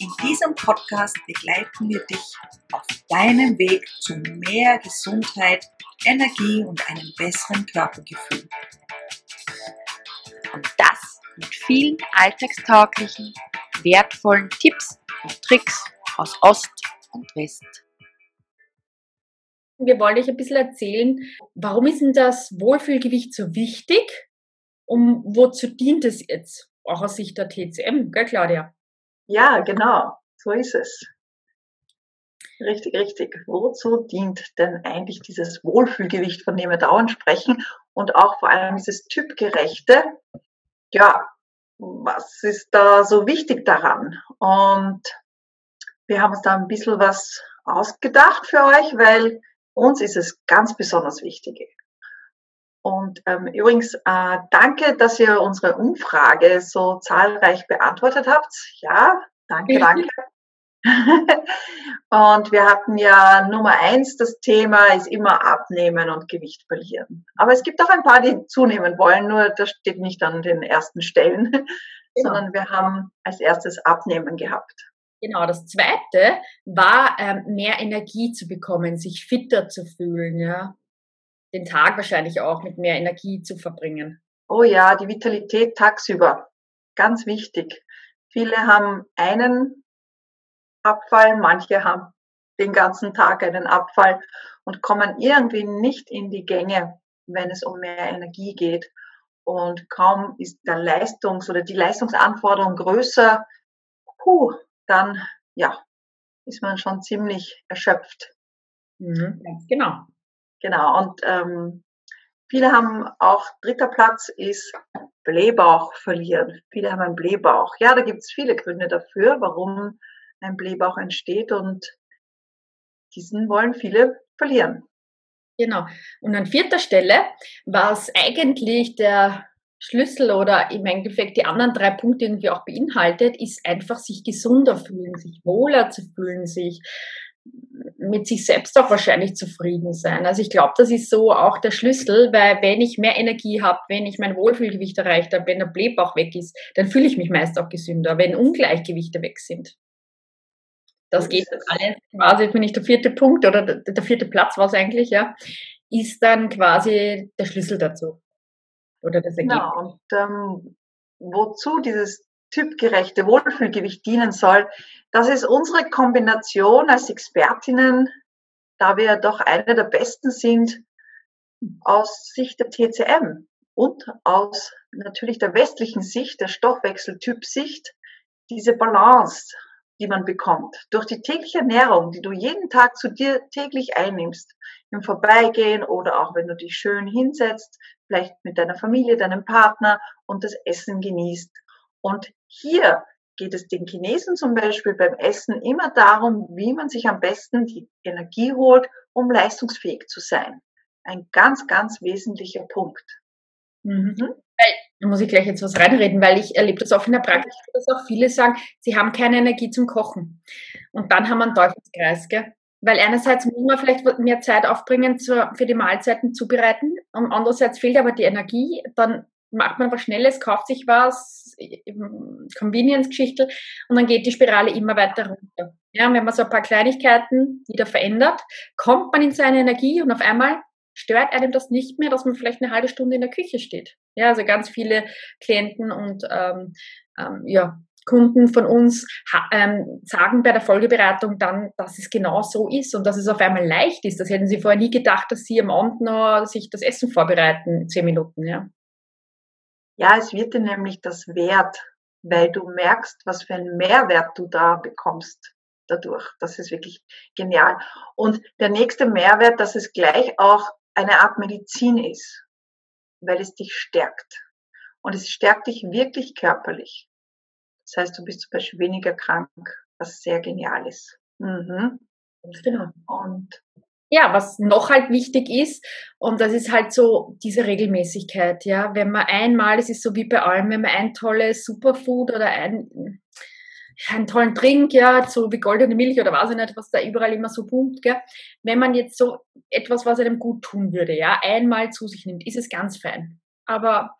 In diesem Podcast begleiten wir dich auf deinem Weg zu mehr Gesundheit, Energie und einem besseren Körpergefühl. Und das mit vielen alltagstauglichen, wertvollen Tipps und Tricks aus Ost und West. Wir wollen euch ein bisschen erzählen, warum ist denn das Wohlfühlgewicht so wichtig und wozu dient es jetzt, auch aus Sicht der TCM, gell Claudia? Ja, genau, so ist es. Richtig, richtig. Wozu dient denn eigentlich dieses Wohlfühlgewicht, von dem wir dauernd sprechen und auch vor allem dieses typgerechte? Ja, was ist da so wichtig daran? Und wir haben uns da ein bisschen was ausgedacht für euch, weil uns ist es ganz besonders wichtig. Und ähm, übrigens, äh, danke, dass ihr unsere Umfrage so zahlreich beantwortet habt. Ja, danke, danke. und wir hatten ja Nummer eins, das Thema ist immer abnehmen und Gewicht verlieren. Aber es gibt auch ein paar, die zunehmen wollen, nur das steht nicht an den ersten Stellen, genau. sondern wir haben als erstes Abnehmen gehabt. Genau, das zweite war, ähm, mehr Energie zu bekommen, sich fitter zu fühlen, ja den Tag wahrscheinlich auch mit mehr Energie zu verbringen. Oh ja, die Vitalität tagsüber. Ganz wichtig. Viele haben einen Abfall, manche haben den ganzen Tag einen Abfall und kommen irgendwie nicht in die Gänge, wenn es um mehr Energie geht. Und kaum ist der Leistungs- oder die Leistungsanforderung größer, puh, dann ja, ist man schon ziemlich erschöpft. Mhm, ganz genau. Genau, und ähm, viele haben auch, dritter Platz ist Blähbauch verlieren. Viele haben einen Blähbauch. Ja, da gibt es viele Gründe dafür, warum ein Blähbauch entsteht und diesen wollen viele verlieren. Genau. Und an vierter Stelle, was eigentlich der Schlüssel oder im Endeffekt die anderen drei Punkte irgendwie auch beinhaltet, ist einfach sich gesunder fühlen, sich wohler zu fühlen, sich mit sich selbst auch wahrscheinlich zufrieden sein. Also ich glaube, das ist so auch der Schlüssel, weil wenn ich mehr Energie habe, wenn ich mein Wohlfühlgewicht erreicht habe, wenn der Blähbauch weg ist, dann fühle ich mich meist auch gesünder, wenn Ungleichgewichte weg sind. Das geht alles quasi, finde ich, der vierte Punkt oder der, vierte Platz war es eigentlich, ja, ist dann quasi der Schlüssel dazu. Oder das Ergebnis. Genau, und ähm, wozu dieses typgerechte Wohlfühlgewicht dienen soll. Das ist unsere Kombination als Expertinnen, da wir doch eine der besten sind aus Sicht der TCM und aus natürlich der westlichen Sicht, der Stoffwechseltyp-Sicht, diese Balance, die man bekommt durch die tägliche Ernährung, die du jeden Tag zu dir täglich einnimmst, im Vorbeigehen oder auch wenn du dich schön hinsetzt, vielleicht mit deiner Familie, deinem Partner und das Essen genießt. Und hier geht es den Chinesen zum Beispiel beim Essen immer darum, wie man sich am besten die Energie holt, um leistungsfähig zu sein. Ein ganz, ganz wesentlicher Punkt. Mhm. Da muss ich gleich jetzt was reinreden, weil ich erlebe das auch in der Praxis, dass auch viele sagen, sie haben keine Energie zum Kochen. Und dann haben wir einen Teufelskreis, gell? Weil einerseits muss man vielleicht mehr Zeit aufbringen für die Mahlzeiten zubereiten und andererseits fehlt aber die Energie, dann macht man was Schnelles, kauft sich was, Convenience-Geschichte und dann geht die Spirale immer weiter runter. Ja, wenn man so ein paar Kleinigkeiten wieder verändert, kommt man in seine Energie und auf einmal stört einem das nicht mehr, dass man vielleicht eine halbe Stunde in der Küche steht. Ja, also ganz viele Klienten und ähm, ähm, ja, Kunden von uns ähm, sagen bei der Folgeberatung dann, dass es genau so ist und dass es auf einmal leicht ist. Das hätten sie vorher nie gedacht, dass sie am Abend noch sich das Essen vorbereiten, zehn Minuten, ja. Ja, es wird dir nämlich das wert, weil du merkst, was für einen Mehrwert du da bekommst dadurch. Das ist wirklich genial. Und der nächste Mehrwert, dass es gleich auch eine Art Medizin ist, weil es dich stärkt. Und es stärkt dich wirklich körperlich. Das heißt, du bist zum Beispiel weniger krank, was sehr genial ist. Mhm. Genau. Und ja, was noch halt wichtig ist, und das ist halt so diese Regelmäßigkeit, ja. Wenn man einmal, es ist so wie bei allem, wenn man ein tolles Superfood oder ein, einen tollen Trink, ja, so wie goldene Milch oder weiß ich nicht, was da überall immer so boomt, gell. Wenn man jetzt so etwas, was einem gut tun würde, ja, einmal zu sich nimmt, ist es ganz fein. Aber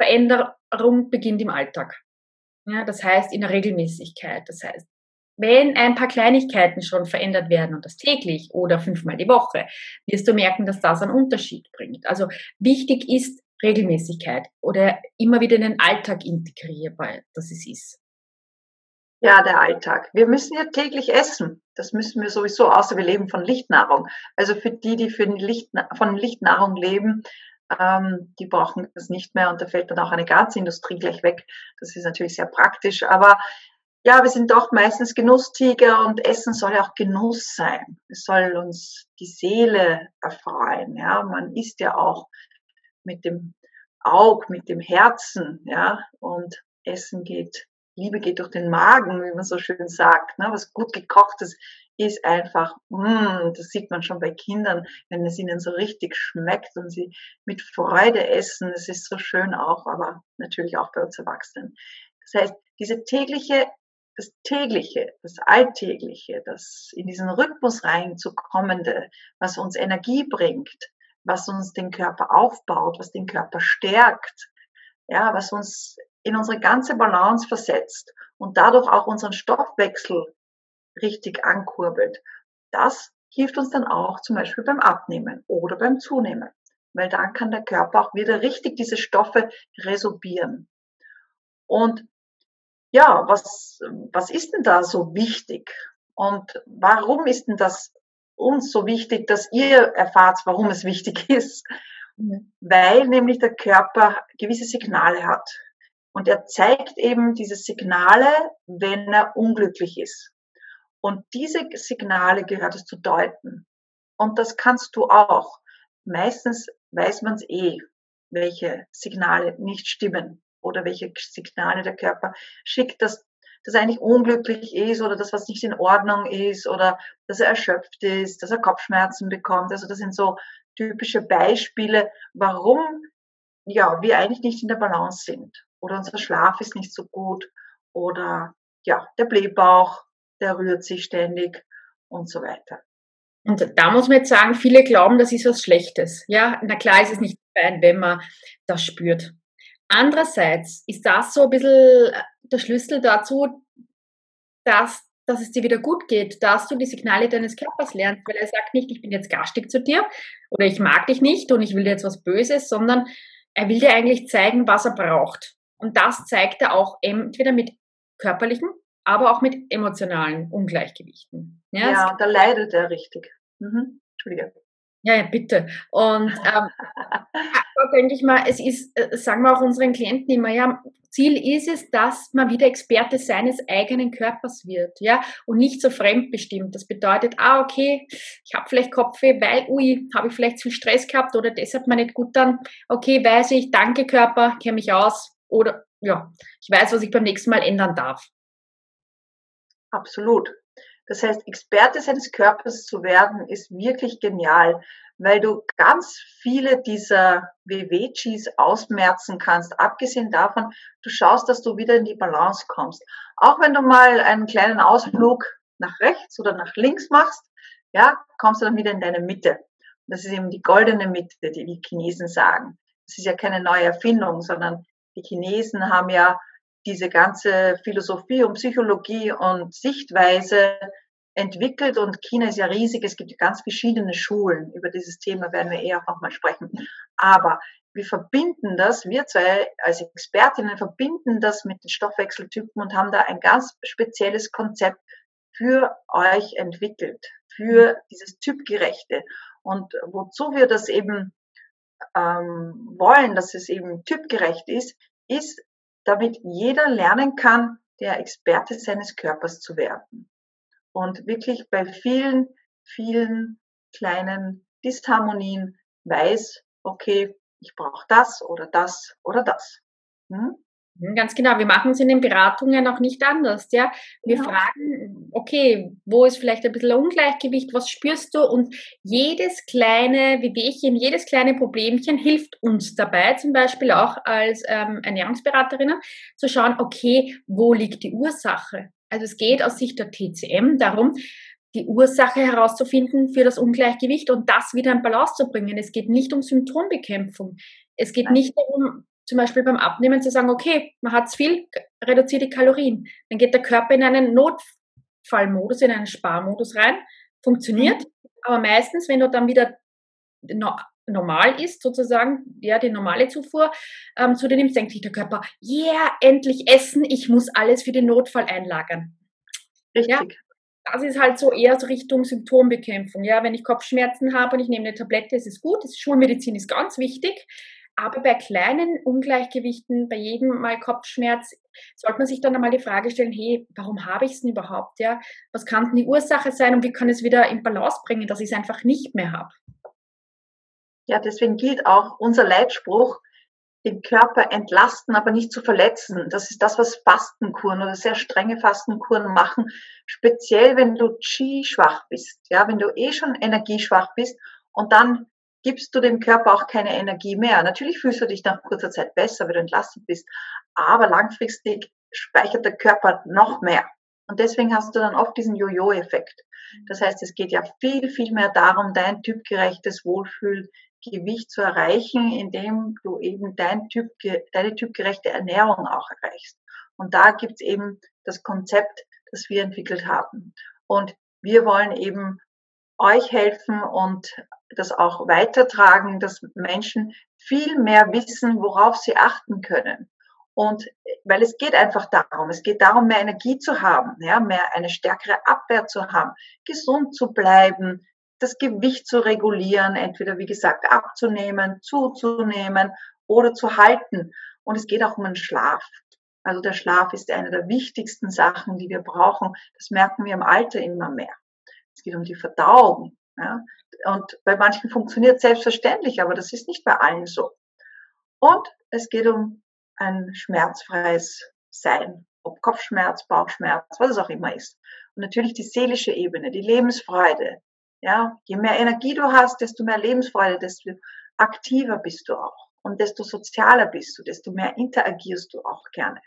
Veränderung beginnt im Alltag. Ja, das heißt in der Regelmäßigkeit. Das heißt, wenn ein paar Kleinigkeiten schon verändert werden und das täglich oder fünfmal die Woche, wirst du merken, dass das einen Unterschied bringt. Also wichtig ist Regelmäßigkeit oder immer wieder in den Alltag integrierbar, dass es ist. Ja, der Alltag. Wir müssen ja täglich essen. Das müssen wir sowieso, außer wir leben von Lichtnahrung. Also für die, die für Licht, von Lichtnahrung leben, ähm, die brauchen das nicht mehr und da fällt dann auch eine ganze Industrie gleich weg. Das ist natürlich sehr praktisch. Aber ja, wir sind doch meistens Genusstiger und Essen soll ja auch Genuss sein. Es soll uns die Seele erfreuen. Ja, man isst ja auch mit dem Auge, mit dem Herzen. Ja, und Essen geht, Liebe geht durch den Magen, wie man so schön sagt. Ne? Was gut gekochtes ist einfach, mm, das sieht man schon bei Kindern, wenn es ihnen so richtig schmeckt und sie mit Freude essen. Es ist so schön auch, aber natürlich auch bei uns Erwachsenen. Das heißt, diese tägliche das tägliche, das alltägliche, das in diesen Rhythmus reinzukommende, was uns Energie bringt, was uns den Körper aufbaut, was den Körper stärkt, ja, was uns in unsere ganze Balance versetzt und dadurch auch unseren Stoffwechsel richtig ankurbelt. Das hilft uns dann auch zum Beispiel beim Abnehmen oder beim Zunehmen, weil dann kann der Körper auch wieder richtig diese Stoffe resorbieren. Und ja, was, was ist denn da so wichtig? Und warum ist denn das uns so wichtig, dass ihr erfahrt, warum es wichtig ist? Weil nämlich der Körper gewisse Signale hat. Und er zeigt eben diese Signale, wenn er unglücklich ist. Und diese Signale gehört es zu deuten. Und das kannst du auch. Meistens weiß man es eh, welche Signale nicht stimmen oder welche Signale der Körper schickt, dass das eigentlich unglücklich ist oder das, was nicht in Ordnung ist oder dass er erschöpft ist, dass er Kopfschmerzen bekommt. Also das sind so typische Beispiele, warum ja, wir eigentlich nicht in der Balance sind oder unser Schlaf ist nicht so gut oder ja, der Blähbauch, der rührt sich ständig und so weiter. Und da muss man jetzt sagen, viele glauben, das ist was Schlechtes. Ja, na klar ist es nicht fein, wenn man das spürt. Andererseits ist das so ein bisschen äh, der Schlüssel dazu, dass, dass es dir wieder gut geht, dass du die Signale deines Körpers lernst, weil er sagt nicht, ich bin jetzt garstig zu dir oder ich mag dich nicht und ich will dir jetzt was Böses, sondern er will dir eigentlich zeigen, was er braucht. Und das zeigt er auch entweder mit körperlichen, aber auch mit emotionalen Ungleichgewichten. Ja, ja da leidet er richtig. Mhm. Entschuldige. Ja, ja, bitte. Und ähm, denke ich mal, es ist, äh, sagen wir auch unseren Klienten immer, ja, Ziel ist es, dass man wieder Experte seines eigenen Körpers wird, ja, und nicht so fremdbestimmt. Das bedeutet, ah, okay, ich habe vielleicht Kopfweh, weil, ui, habe ich vielleicht zu viel Stress gehabt oder deshalb mal nicht gut dann, okay, weiß ich, danke Körper, kenne mich aus oder ja, ich weiß, was ich beim nächsten Mal ändern darf. Absolut. Das heißt, Experte seines Körpers zu werden, ist wirklich genial, weil du ganz viele dieser WWGs ausmerzen kannst. Abgesehen davon, du schaust, dass du wieder in die Balance kommst. Auch wenn du mal einen kleinen Ausflug nach rechts oder nach links machst, ja, kommst du dann wieder in deine Mitte. Das ist eben die goldene Mitte, die die Chinesen sagen. Das ist ja keine neue Erfindung, sondern die Chinesen haben ja diese ganze Philosophie und Psychologie und Sichtweise entwickelt und China ist ja riesig, es gibt ganz verschiedene Schulen. Über dieses Thema werden wir eher auch nochmal sprechen. Aber wir verbinden das, wir zwei als Expertinnen verbinden das mit den Stoffwechseltypen und haben da ein ganz spezielles Konzept für euch entwickelt, für dieses Typgerechte. Und wozu wir das eben ähm, wollen, dass es eben typgerecht ist, ist, damit jeder lernen kann, der Experte seines Körpers zu werden. Und wirklich bei vielen, vielen kleinen Disharmonien weiß, okay, ich brauche das oder das oder das. Hm? Hm, ganz genau. Wir machen es in den Beratungen auch nicht anders. Ja? Wir ja. fragen, okay, wo ist vielleicht ein bisschen ein Ungleichgewicht? Was spürst du? Und jedes kleine Wehwehchen, jedes kleine Problemchen hilft uns dabei, zum Beispiel auch als ähm, Ernährungsberaterinnen, zu schauen, okay, wo liegt die Ursache? Also es geht aus Sicht der TCM darum, die Ursache herauszufinden für das Ungleichgewicht und das wieder in Balance zu bringen. Es geht nicht um Symptombekämpfung. Es geht nicht darum, zum Beispiel beim Abnehmen zu sagen, okay, man hat viel, reduziert die Kalorien. Dann geht der Körper in einen Notfallmodus, in einen Sparmodus rein, funktioniert. Aber meistens, wenn du dann wieder normal ist, sozusagen, ja, die normale Zufuhr ähm, zu nimmst, denkt sich der Körper, yeah, endlich essen, ich muss alles für den Notfall einlagern. Richtig. Ja, das ist halt so eher so Richtung Symptombekämpfung. Ja, wenn ich Kopfschmerzen habe und ich nehme eine Tablette, ist es gut. Schulmedizin ist ganz wichtig. Aber bei kleinen Ungleichgewichten, bei jedem Mal Kopfschmerz, sollte man sich dann einmal die Frage stellen, hey, warum habe ich es denn überhaupt? Ja? Was kann denn die Ursache sein und wie kann es wieder in Balance bringen, dass ich es einfach nicht mehr habe? Ja, deswegen gilt auch unser Leitspruch, den Körper entlasten, aber nicht zu verletzen. Das ist das, was Fastenkuren oder sehr strenge Fastenkuren machen. Speziell, wenn du Qi-schwach bist, ja, wenn du eh schon energieschwach bist und dann gibst du dem Körper auch keine Energie mehr. Natürlich fühlst du dich nach kurzer Zeit besser, wenn du entlastet bist, aber langfristig speichert der Körper noch mehr. Und deswegen hast du dann oft diesen Jojo-Effekt. Das heißt, es geht ja viel, viel mehr darum, dein typgerechtes Wohlfühlgewicht zu erreichen, indem du eben dein typ, deine typgerechte Ernährung auch erreichst. Und da gibt's eben das Konzept, das wir entwickelt haben. Und wir wollen eben euch helfen und das auch weitertragen, dass Menschen viel mehr wissen, worauf sie achten können. Und weil es geht einfach darum, es geht darum, mehr Energie zu haben, ja, mehr eine stärkere Abwehr zu haben, gesund zu bleiben, das Gewicht zu regulieren, entweder wie gesagt abzunehmen, zuzunehmen oder zu halten. Und es geht auch um den Schlaf. Also der Schlaf ist eine der wichtigsten Sachen, die wir brauchen. Das merken wir im Alter immer mehr. Es geht um die Verdauung. Ja? Und bei manchen funktioniert es selbstverständlich, aber das ist nicht bei allen so. Und es geht um ein schmerzfreies Sein, ob Kopfschmerz, Bauchschmerz, was es auch immer ist. Und natürlich die seelische Ebene, die Lebensfreude. Ja, je mehr Energie du hast, desto mehr Lebensfreude, desto aktiver bist du auch. Und desto sozialer bist du, desto mehr interagierst du auch gerne.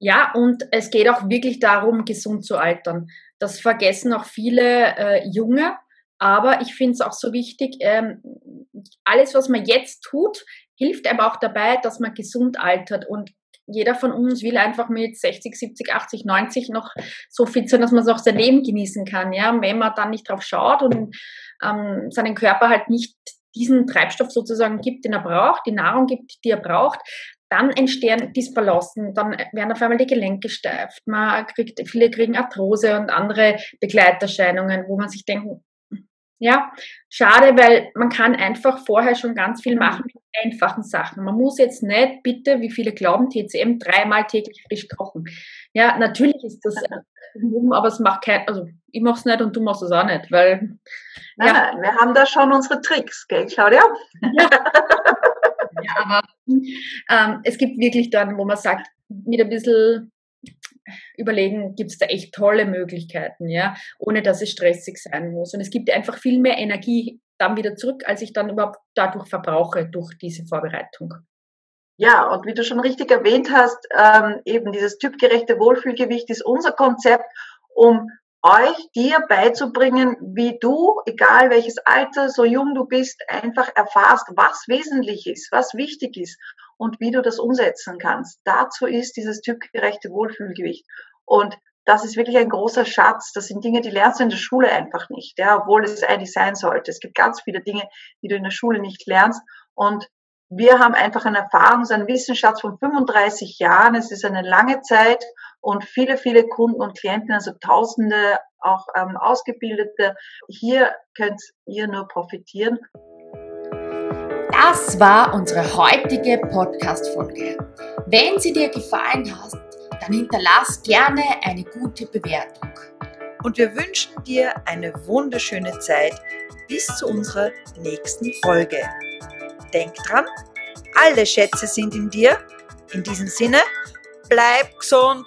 Ja, und es geht auch wirklich darum, gesund zu altern. Das vergessen auch viele äh, Junge. Aber ich finde es auch so wichtig, ähm, alles, was man jetzt tut, hilft einem auch dabei, dass man gesund altert. Und jeder von uns will einfach mit 60, 70, 80, 90 noch so fit sein, dass man auch sein Leben genießen kann. Ja, wenn man dann nicht drauf schaut und ähm, seinen Körper halt nicht diesen Treibstoff sozusagen gibt, den er braucht, die Nahrung gibt, die er braucht, dann entstehen Disbalancen, dann werden auf einmal die Gelenke steif, man kriegt, viele kriegen Arthrose und andere Begleiterscheinungen, wo man sich denkt, ja, schade, weil man kann einfach vorher schon ganz viel machen mit einfachen Sachen. Man muss jetzt nicht bitte, wie viele glauben, TCM dreimal täglich frisch kochen. Ja, natürlich ist das, aber es macht kein, also ich mache es nicht und du machst es auch nicht, weil. Nein, ja. nein, wir haben da schon unsere Tricks, gell, Claudia? Ja. ja, aber ähm, es gibt wirklich dann, wo man sagt, mit ein bisschen überlegen, gibt es da echt tolle Möglichkeiten, ja, ohne dass es stressig sein muss. Und es gibt einfach viel mehr Energie dann wieder zurück, als ich dann überhaupt dadurch verbrauche, durch diese Vorbereitung. Ja, und wie du schon richtig erwähnt hast, ähm, eben dieses typgerechte Wohlfühlgewicht ist unser Konzept, um euch, dir beizubringen, wie du, egal welches Alter, so jung du bist, einfach erfahrst, was wesentlich ist, was wichtig ist und wie du das umsetzen kannst. Dazu ist dieses typgerechte Wohlfühlgewicht. Und das ist wirklich ein großer Schatz. Das sind Dinge, die lernst du in der Schule einfach nicht, ja, obwohl es eigentlich sein sollte. Es gibt ganz viele Dinge, die du in der Schule nicht lernst. Und wir haben einfach eine Erfahrung, so einen Wissensschatz von 35 Jahren. Es ist eine lange Zeit und viele, viele Kunden und Klienten, also Tausende auch ähm, Ausgebildete. Hier könnt ihr nur profitieren. Das war unsere heutige Podcast-Folge. Wenn sie dir gefallen hat, dann hinterlass gerne eine gute Bewertung. Und wir wünschen dir eine wunderschöne Zeit bis zu unserer nächsten Folge. Denk dran, alle Schätze sind in dir In diesem Sinne, bleib gesund